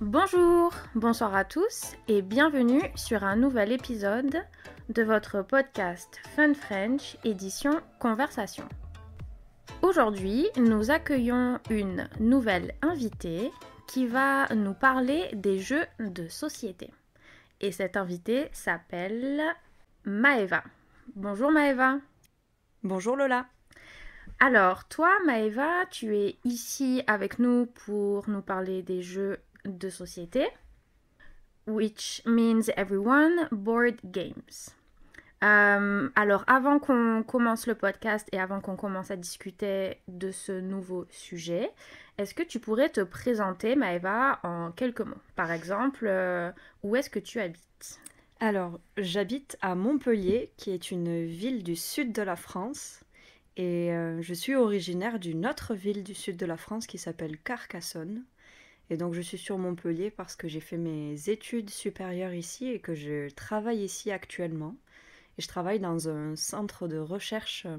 Bonjour, bonsoir à tous et bienvenue sur un nouvel épisode de votre podcast Fun French édition Conversation. Aujourd'hui, nous accueillons une nouvelle invitée qui va nous parler des jeux de société. Et cette invitée s'appelle Maeva. Bonjour Maeva. Bonjour Lola. Alors, toi Maeva, tu es ici avec nous pour nous parler des jeux de société, which means everyone board games. Euh, alors, avant qu'on commence le podcast et avant qu'on commence à discuter de ce nouveau sujet, est-ce que tu pourrais te présenter, Maëva, en quelques mots? Par exemple, euh, où est-ce que tu habites? Alors, j'habite à Montpellier, qui est une ville du sud de la France. Et euh, je suis originaire d'une autre ville du sud de la France qui s'appelle Carcassonne. Et donc je suis sur Montpellier parce que j'ai fait mes études supérieures ici et que je travaille ici actuellement. Et je travaille dans un centre de recherche euh,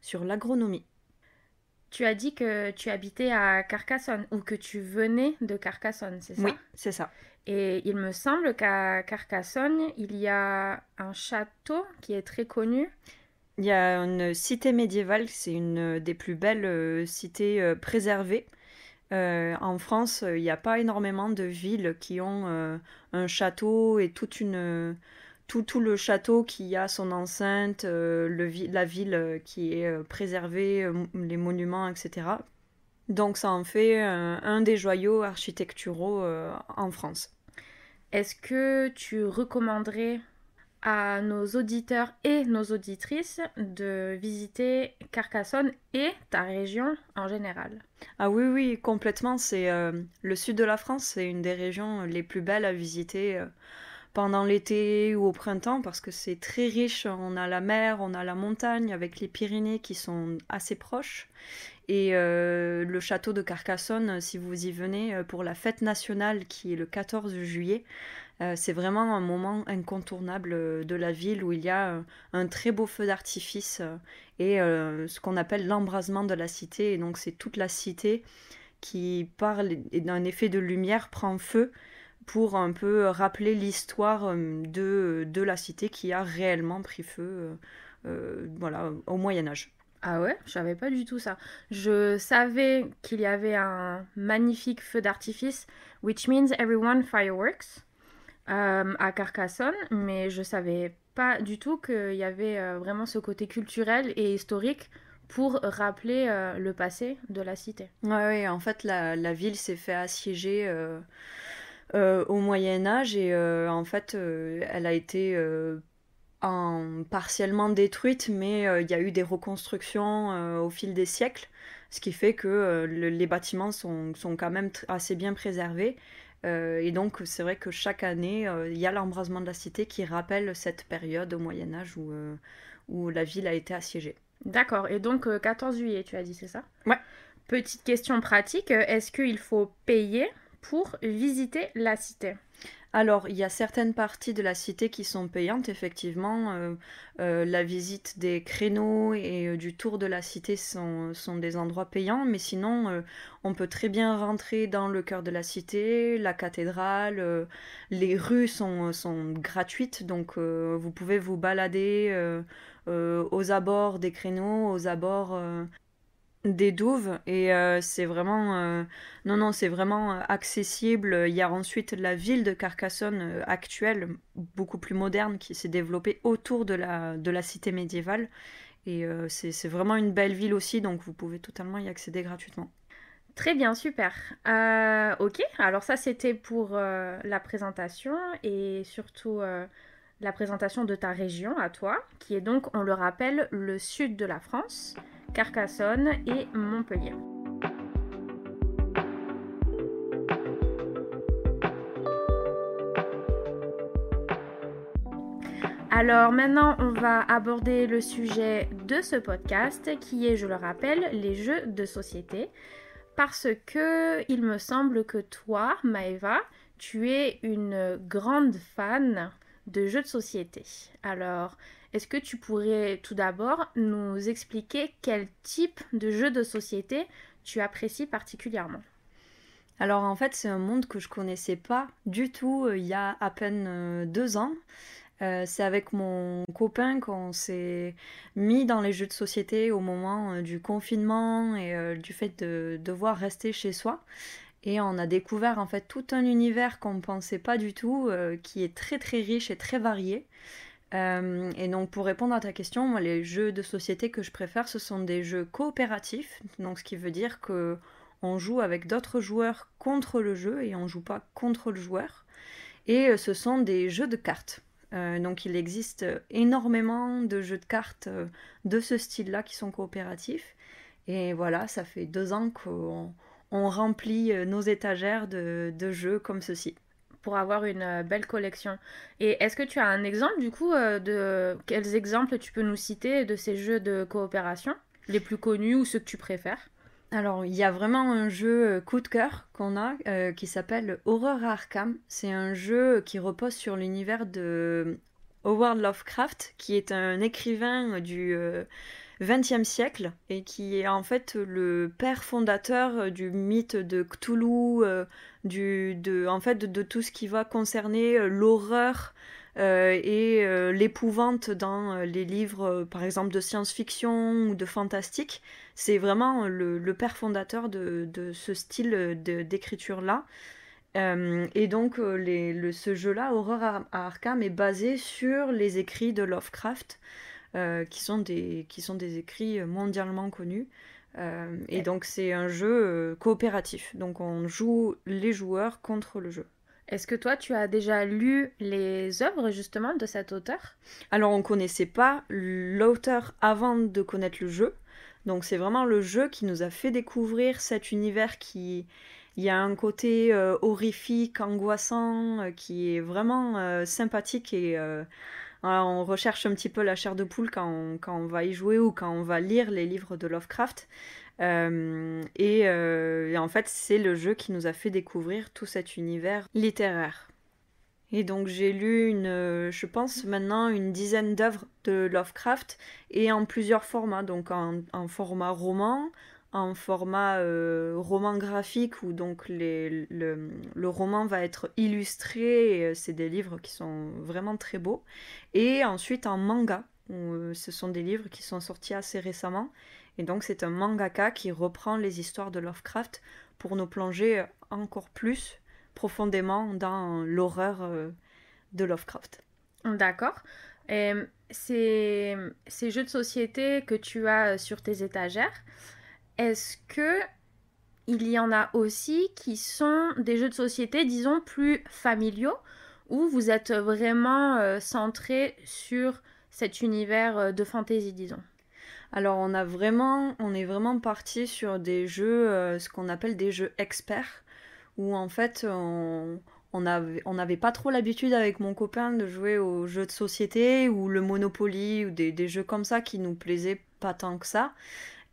sur l'agronomie. Tu as dit que tu habitais à Carcassonne ou que tu venais de Carcassonne, c'est ça? Oui, c'est ça. Et il me semble qu'à Carcassonne, il y a un château qui est très connu. Il y a une cité médiévale, c'est une des plus belles euh, cités euh, préservées euh, en France, il n'y a pas énormément de villes qui ont euh, un château et tout, le château qui a son enceinte, euh, la ville qui est préservée, les monuments, etc. Donc ça en fait un des joyaux architecturaux en France. Est-ce que tu recommanderais à nos auditeurs et nos auditrices de visiter Carcassonne et ta région en général. Ah oui, oui, complètement. C'est euh, le sud de la France, c'est une des régions les plus belles à visiter euh, pendant l'été ou au printemps parce que c'est très riche. On a la mer, on a la montagne avec les Pyrénées qui sont assez proches. Et euh, le château de Carcassonne, si vous y venez pour la fête nationale qui est le 14 juillet, euh, c'est vraiment un moment incontournable euh, de la ville où il y a euh, un très beau feu d'artifice et ce qu'on appelle l'embrasement de la cité. Et donc c'est toute la cité qui, parle d'un effet de lumière, prend feu pour un peu rappeler l'histoire de, de la cité qui a réellement pris feu voilà, au Moyen Âge. Ah ouais, je savais pas du tout ça. Je savais qu'il y avait un magnifique feu d'artifice, which means everyone fireworks. Euh, à Carcassonne, mais je savais pas du tout qu'il y avait euh, vraiment ce côté culturel et historique pour rappeler euh, le passé de la cité. Oui, en fait, la, ville s'est fait assiéger au Moyen Âge et en fait, elle a été en, partiellement détruite, mais il y a eu des reconstructions au fil des siècles, ce qui fait que les bâtiments sont, sont, quand même assez bien préservés. Euh, et donc, c'est vrai que chaque année, euh, il y a l'embrasement de la cité qui rappelle cette période au Moyen Âge où, euh, où la ville a été assiégée. D'accord. Et donc, 14 juillet, tu as dit, c'est ça? Ouais. Petite question pratique, est-ce qu'il faut payer pour visiter la cité? Alors, il y a certaines parties de la cité qui sont payantes, effectivement. Euh, euh, la visite des créneaux et euh, du tour de la cité sont, des endroits payants, mais sinon, on peut très bien rentrer dans le cœur de la cité, la cathédrale, les rues sont gratuites, donc vous pouvez vous balader aux abords des créneaux, aux abords des douves et euh, c'est vraiment euh, non non c'est vraiment euh, accessible il y a ensuite la ville de Carcassonne actuelle beaucoup plus moderne qui s'est développée autour de la de la cité médiévale et c'est vraiment une belle ville aussi donc vous pouvez totalement y accéder gratuitement Très bien, super. ok, alors ça c'était pour la présentation et surtout la présentation de ta région à toi, qui est donc, on le rappelle, le sud de la France. Carcassonne et Montpellier. Alors maintenant, on va aborder le sujet de ce podcast qui est, je le rappelle, les jeux de société. Parce que il me semble que toi, Maeva, tu es une grande fan de jeux de société. Alors, est-ce que tu pourrais tout d'abord nous expliquer quel type de jeu de société tu apprécies particulièrement? Alors en fait, c'est un monde que je connaissais pas du tout il y a à peine deux ans. c'est avec mon copain qu'on s'est mis dans les jeux de société au moment du confinement et du fait de devoir rester chez soi. Et on a découvert en fait tout un univers qu'on ne pensait pas du tout, qui est très très riche et très varié. Euh, et donc pour répondre à ta question, les jeux de société que je préfère, ce sont des jeux coopératifs, donc ce qui veut dire que on joue avec d'autres joueurs contre le jeu et on joue pas contre le joueur. Et euh, ce sont des jeux de cartes. Euh, donc il existe énormément de jeux de cartes de ce style-là qui sont coopératifs. Et voilà, ça fait deux ans qu'on remplit nos étagères de jeux comme ceci pour avoir une euh, belle collection. Et est-ce que tu as un exemple du coup euh, de quels exemples tu peux nous citer de ces jeux de coopération les plus connus ou ceux que tu préfères? Alors, il y a vraiment un jeu euh, coup de cœur qu'on a qui s'appelle Horror Arkham. C'est un jeu qui repose sur l'univers de Howard Lovecraft, qui est un écrivain du XXe siècle et qui est en fait le père fondateur du mythe de Cthulhu, du, de, en fait, de, tout ce qui va concerner euh, l'horreur euh, et euh, l'épouvante dans les livres, par exemple, de science-fiction ou de fantastique. C'est vraiment le, père fondateur de, ce style d'écriture-là. et donc, ce jeu-là, Horreur à, Arkham, est basé sur les écrits de Lovecraft, qui, sont des, qui sont des écrits mondialement connus. Euh, et donc c'est un jeu euh, coopératif. Donc on joue les joueurs contre le jeu. Est-ce que toi tu as déjà lu les œuvres justement de cet auteur? Alors on connaissait pas l'auteur avant de connaître le jeu. Donc c'est vraiment le jeu qui nous a fait découvrir cet univers qui il y a un côté euh, horrifique, angoissant, qui est vraiment sympathique et on recherche un petit peu la chair de poule quand on, va y jouer ou quand on va lire les livres de Lovecraft. Euh, euh, et, en fait, c'est le jeu qui nous a fait découvrir tout cet univers littéraire. Et donc j'ai lu une, je pense maintenant une dizaine d'œuvres de Lovecraft et en plusieurs formats, donc en format roman, en format euh, roman graphique où donc le, roman va être illustré. Euh, c'est des livres qui sont vraiment très beaux. Et ensuite en manga, où, euh, ce sont des livres qui sont sortis assez récemment. Et donc c'est un mangaka qui reprend les histoires de Lovecraft pour nous plonger encore plus profondément dans l'horreur de Lovecraft. D'accord. Ces, ces jeux de société que tu as sur tes étagères, est-ce que il y en a aussi qui sont des jeux de société, disons, plus familiaux, où vous êtes vraiment euh, centré sur cet univers euh, de fantasy, disons? Alors, on a vraiment, on est vraiment parti sur des jeux, euh, ce qu'on appelle des jeux experts, où en fait, on, n'avait pas trop l'habitude avec mon copain de jouer aux jeux de société ou le Monopoly ou des, des, jeux comme ça qui nous plaisaient pas tant que ça.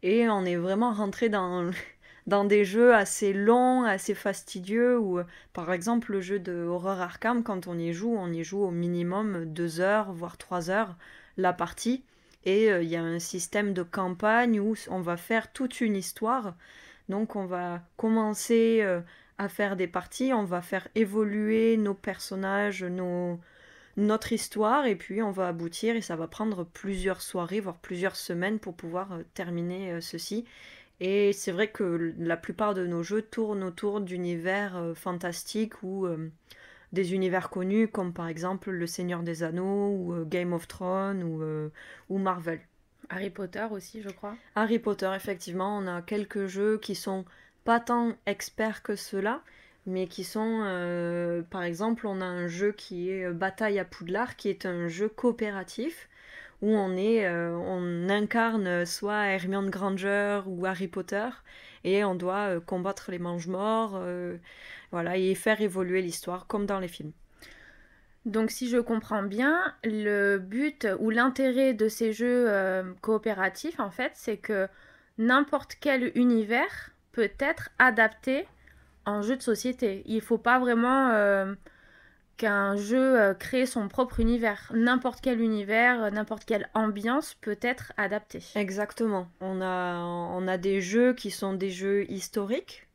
Et on est vraiment rentré dans, dans des jeux assez longs, assez fastidieux, ou par exemple le jeu de Horror Arkham, quand on y joue, on y joue au minimum deux heures, voire trois heures la partie. Et euh, il y a un système de campagne où on va faire toute une histoire. Donc on va commencer euh, à faire des parties, on va faire évoluer nos personnages, nos, notre histoire et puis on va aboutir et ça va prendre plusieurs soirées, voire plusieurs semaines pour pouvoir euh, terminer euh, ceci. Et c'est vrai que la plupart de nos jeux tournent autour d'univers euh, fantastiques ou des univers connus comme par exemple Le Seigneur des Anneaux ou Game of Thrones ou, ou Marvel. Harry Potter aussi, je crois. Harry Potter, effectivement, on a quelques jeux qui sont pas tant experts que cela, mais qui sont, euh, par exemple, on a un jeu qui est euh, Bataille à Poudlard, qui est un jeu coopératif où on est, euh, on incarne soit Hermione Granger ou Harry Potter et on doit combattre les mange-morts, voilà, et faire évoluer l'histoire comme dans les films. Donc si je comprends bien, le but ou l'intérêt de ces jeux coopératifs, en fait, c'est que n'importe quel univers peut être adapté en jeu de société. Il faut pas vraiment euh, qu'un jeu euh, crée son propre univers. N'importe quel univers, n'importe quelle ambiance peut être adapté. Exactement. On a, on a des jeux qui sont des jeux historiques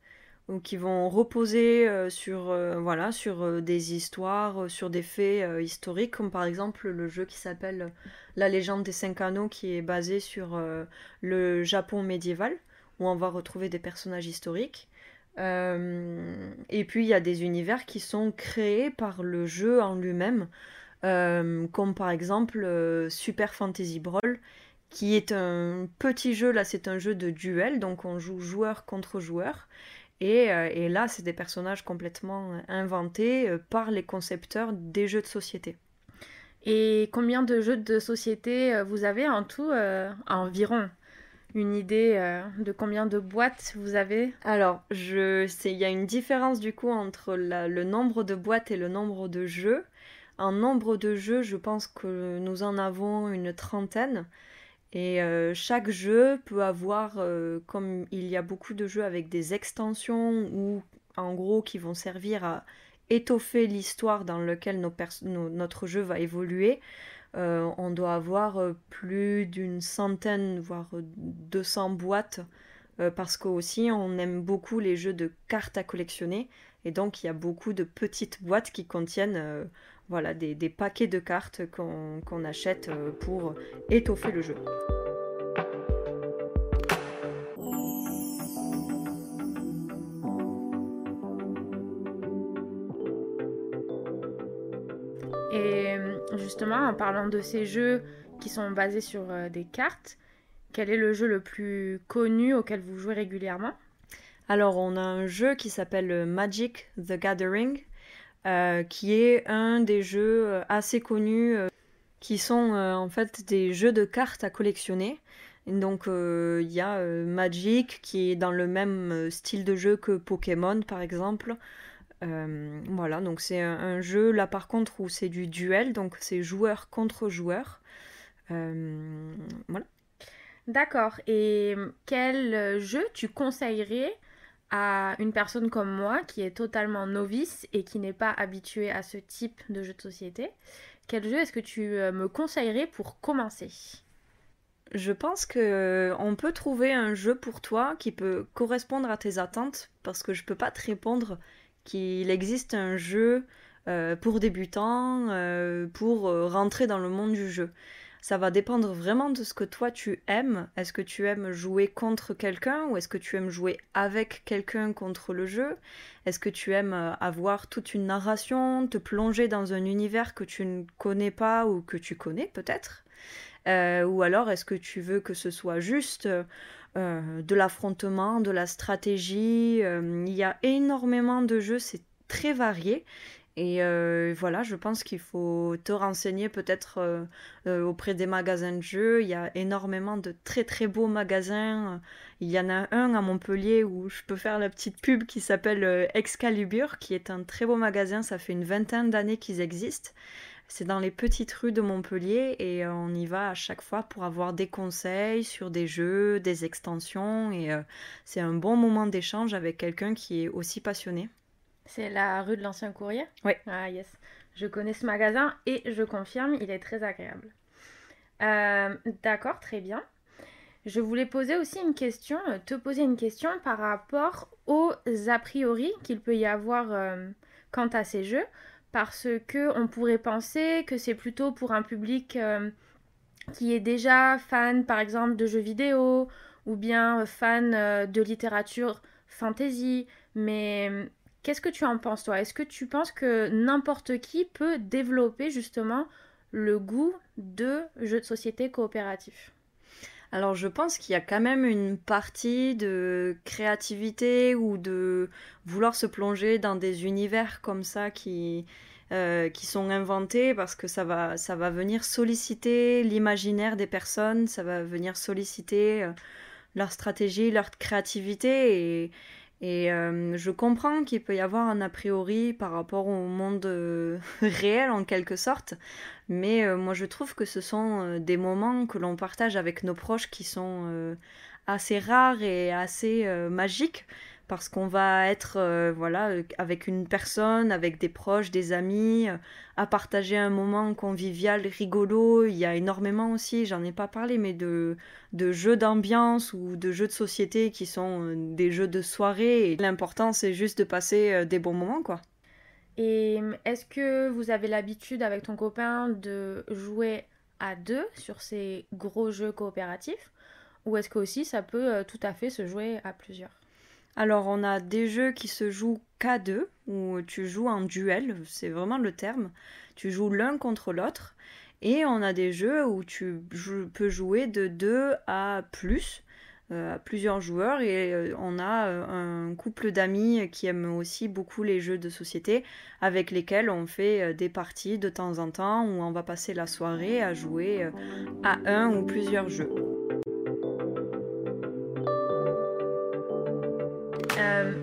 ou qui vont reposer sur, voilà, sur des histoires, sur des faits historiques, comme par exemple le jeu qui s'appelle La légende des cinq anneaux, qui est basé sur le Japon médiéval, où on va retrouver des personnages historiques. Et puis il y a des univers qui sont créés par le jeu en lui-même. Euh, comme par exemple euh, Super Fantasy Brawl, qui est un petit jeu, là c'est un jeu de duel, donc on joue joueur contre joueur. Et, euh, et là, c'est des personnages complètement inventés par les concepteurs des jeux de société. Et combien de jeux de société vous avez en tout Environ? Une idée de combien de boîtes vous avez? Alors, il y a une différence du coup entre le nombre de boîtes et le nombre de jeux. En nombre de jeux, je pense que nous en avons une trentaine. Et euh, chaque jeu peut avoir, euh, comme il y a beaucoup de jeux avec des extensions ou en gros qui vont servir à étoffer l'histoire dans laquelle notre jeu va évoluer, euh, on doit avoir plus d'une centaine, voire 200 boîtes, parce qu'aussi on aime beaucoup les jeux de cartes à collectionner. Et donc il y a beaucoup de petites boîtes qui contiennent voilà, des, paquets de cartes qu'on achète euh, pour étoffer le jeu. Justement, en parlant de ces jeux qui sont basés sur euh, des cartes, quel est le jeu le plus connu auquel vous jouez régulièrement? Alors, on a un jeu qui s'appelle Magic the Gathering, euh, qui est un des jeux euh, assez connus euh, qui sont en fait des jeux de cartes à collectionner. Donc il y a Magic qui est dans le même style de jeu que Pokémon par exemple. Voilà, donc c'est un, jeu là par contre où c'est du duel, donc c'est joueur contre joueur. voilà. D'accord. Et quel jeu tu conseillerais à une personne comme moi qui est totalement novice et qui n'est pas habituée à ce type de jeu de société, quel jeu est-ce que tu euh, me conseillerais pour commencer? Je pense que euh, on peut trouver un jeu pour toi qui peut correspondre à tes attentes parce que je peux pas te répondre qu'il existe un jeu euh, pour débutants pour rentrer dans le monde du jeu. Ça va dépendre vraiment de ce que toi tu aimes. Est-ce que tu aimes jouer contre quelqu'un ou est-ce que tu aimes jouer avec quelqu'un contre le jeu? Est-ce que tu aimes euh, avoir toute une narration, te plonger dans un univers que tu ne connais pas ou que tu connais peut-être? Euh, Ou alors est-ce que tu veux que ce soit juste euh, de l'affrontement, de la stratégie Il y a énormément de jeux, c'est très varié. Et euh, voilà, je pense qu'il faut te renseigner peut-être euh, euh, auprès des magasins de jeux. Il y a énormément de très très beaux magasins. Il y en a un à Montpellier où je peux faire la petite pub qui s'appelle Excalibur, qui est un très beau magasin. Ça fait une vingtaine d'années qu'ils existent. C'est dans les petites rues de Montpellier et on y va à chaque fois pour avoir des conseils sur des jeux, des extensions. Et c'est un bon moment d'échange avec quelqu'un qui est aussi passionné. C'est la rue de l'Ancien Courrier? Oui. Ah yes. Je connais ce magasin et je confirme, il est très agréable. Euh, d'accord, très bien. Je voulais poser aussi une question, euh, te poser une question par rapport aux a priori qu'il peut y avoir euh, quant à ces jeux, parce que on pourrait penser que c'est plutôt pour un public qui est déjà fan, par exemple, de jeux vidéo ou bien fan de littérature fantasy, mais Qu'est-ce que tu en penses, toi? Est-ce que tu penses que n'importe qui peut développer justement le goût de jeux de société coopératifs? Alors je pense qu'il y a quand même une partie de créativité ou de vouloir se plonger dans des univers comme ça qui, euh, sont inventés parce que ça va, ça va venir solliciter l'imaginaire des personnes, ça va venir solliciter euh, leur stratégie, leur créativité et, et euh, je comprends qu'il peut y avoir un a priori par rapport au monde euh, réel en quelque sorte, mais euh, moi je trouve que ce sont des moments que l'on partage avec nos proches qui sont assez rares et assez magiques parce qu'on va être euh, voilà avec une personne, avec des proches, des amis, euh, à partager un moment convivial, rigolo. Il y a énormément aussi, j'en ai pas parlé, mais de, de jeux d'ambiance ou de jeux de société qui sont euh, des jeux de soirée. L'important, c'est juste de passer des bons moments, quoi. Et est-ce que vous avez l'habitude avec ton copain de jouer à deux sur ces gros jeux coopératifs? Ou est-ce que aussi ça peut tout à fait se jouer à plusieurs? Alors on a des jeux qui se jouent qu'à deux, où tu joues en duel, c'est vraiment le terme. Tu joues l'un contre l'autre. Et on a des jeux où tu peux jouer de deux à plus, euh, à plusieurs joueurs. Et euh, on a euh, un couple d'amis qui aiment aussi beaucoup les jeux de société, avec lesquels on fait des parties de temps en temps, où on va passer la soirée à jouer à un ou plusieurs jeux.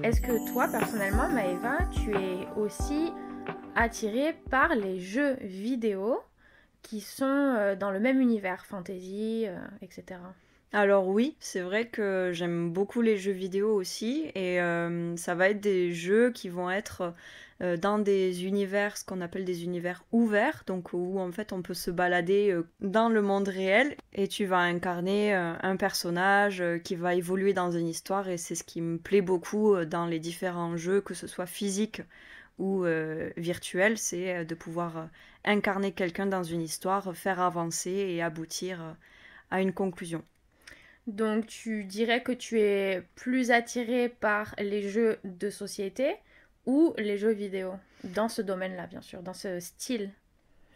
Est-ce que toi, personnellement, Maëva, tu es aussi attirée par les jeux vidéo qui sont euh, dans le même univers, fantasy, euh, etc. Alors oui, c'est vrai que j'aime beaucoup les jeux vidéo aussi et ça va être des jeux qui vont être euh, dans des univers, ce qu'on appelle des univers ouverts, donc où en fait on peut se balader euh, dans le monde réel et tu vas incarner euh, un personnage qui va évoluer dans une histoire et c'est ce qui me plaît beaucoup dans les différents jeux, que ce soit physique ou virtuel, c'est de pouvoir incarner quelqu'un dans une histoire, faire avancer et aboutir à une conclusion. Donc tu dirais que tu es plus attiré par les jeux de société ou les jeux vidéo? Dans ce domaine-là, bien sûr, dans ce style.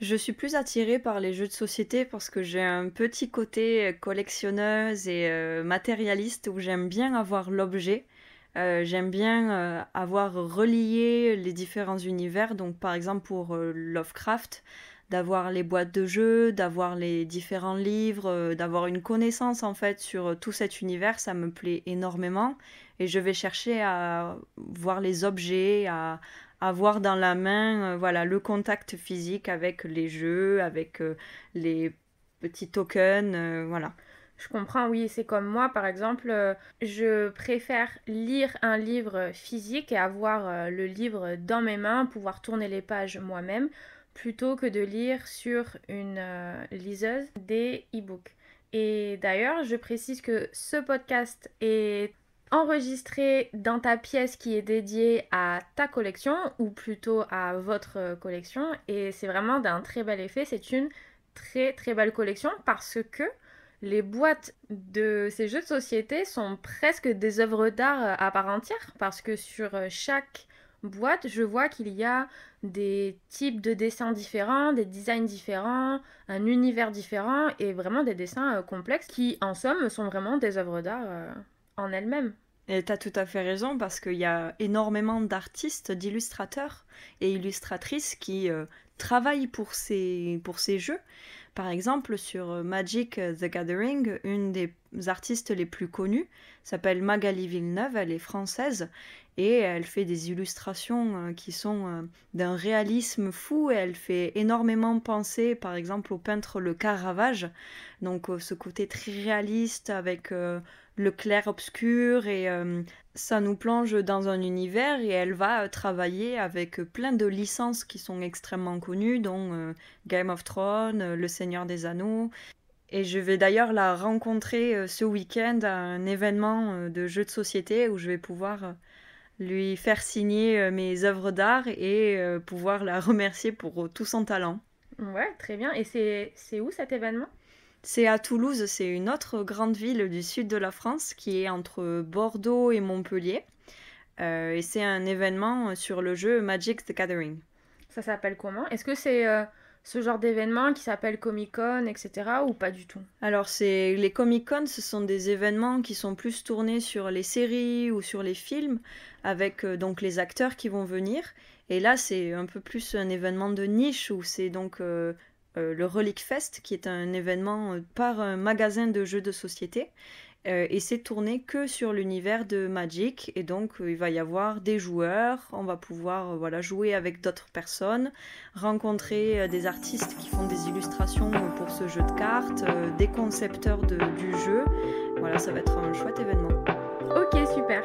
Je suis plus attirée par les jeux de société parce que j'ai un petit côté collectionneuse et euh, matérialiste où j'aime bien avoir l'objet. Euh, j'aime bien euh, avoir relié les différents univers. Donc, par exemple, pour Lovecraft, d'avoir les boîtes de jeux, d'avoir les différents livres, d'avoir une connaissance en fait sur tout cet univers, ça me plaît énormément et je vais chercher à voir les objets, à avoir dans la main euh, voilà le contact physique avec les jeux, avec euh, les petits tokens, euh, voilà. Je comprends, oui, c'est comme moi, par exemple, je préfère lire un livre physique et avoir le livre dans mes mains, pouvoir tourner les pages moi-même, plutôt que de lire sur une liseuse des e-books. Et d'ailleurs, je précise que ce podcast est enregistré dans ta pièce qui est dédiée à ta collection ou plutôt à votre collection et c'est vraiment d'un très bel effet. C'est une très très belle collection parce que les boîtes de ces jeux de société sont presque des œuvres d'art à part entière parce que sur chaque boîte, je vois qu'il y a des types de dessins différents, des designs différents, un univers différent et vraiment des dessins euh, complexes qui en somme sont vraiment des œuvres d'art euh, en elle-même. Et tu as tout à fait raison parce qu'il y a énormément d'artistes, d'illustrateurs et illustratrices qui euh, travaillent pour ces, pour ces jeux. Par exemple, sur Magic the Gathering, une des artistes les plus connues s'appelle Magali Villeneuve, elle est française et elle fait des illustrations euh, qui sont d'un réalisme fou et elle fait énormément penser par exemple au peintre Le Caravage, donc ce côté très réaliste avec le clair-obscur et euh, ça nous plonge dans un univers et elle va euh, travailler avec plein de licences qui sont extrêmement connues, dont euh, Game of Thrones, Le Seigneur des Anneaux. Et je vais d'ailleurs la rencontrer ce week-end à un événement de jeux de société où je vais pouvoir lui faire signer mes œuvres d'art et pouvoir la remercier pour tout son talent. Ouais, très bien. Et c'est où cet événement? C'est à Toulouse, c'est une autre grande ville du sud de la France qui est entre Bordeaux et Montpellier. Euh, et c'est un événement sur le jeu Magic the Gathering. Ça s'appelle comment? Est-ce que c'est euh, ce genre d'événement qui s'appelle Comic Con, etc. ou pas du tout? Alors, c'est les Comic Con, ce sont des événements qui sont plus tournés sur les séries ou sur les films, avec euh, donc les acteurs qui vont venir. Et là, c'est un peu plus un événement de niche où c'est donc euh, le Relic Fest, qui est un événement euh, par un magasin de jeux de société. Euh, et c'est tourné que sur l'univers de Magic et donc il va y avoir des joueurs, on va pouvoir voilà jouer avec d'autres personnes, rencontrer des artistes qui font des illustrations pour ce jeu de cartes, des concepteurs du jeu. Voilà, ça va être un chouette événement. Ok, super.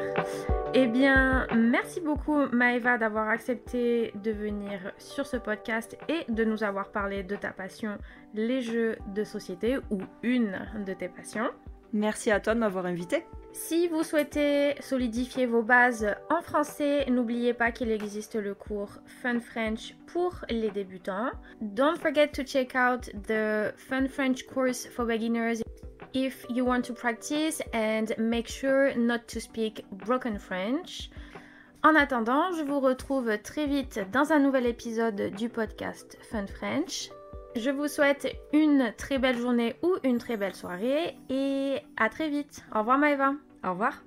Eh bien, merci beaucoup Maëva d'avoir accepté de venir sur ce podcast et de nous avoir parlé de ta passion, les jeux de société ou une de tes passions. Merci à toi de m'avoir invité. Si vous souhaitez solidifier vos bases en français, n'oubliez pas qu'il existe le cours Fun French pour les débutants. Don't forget to check out the Fun French course for beginners if you want to practice and make sure not to speak broken French. En attendant, je vous retrouve très vite dans un nouvel épisode du podcast Fun French. Je vous souhaite une très belle journée ou une très belle soirée et à très vite. Au revoir Maëva. Au revoir.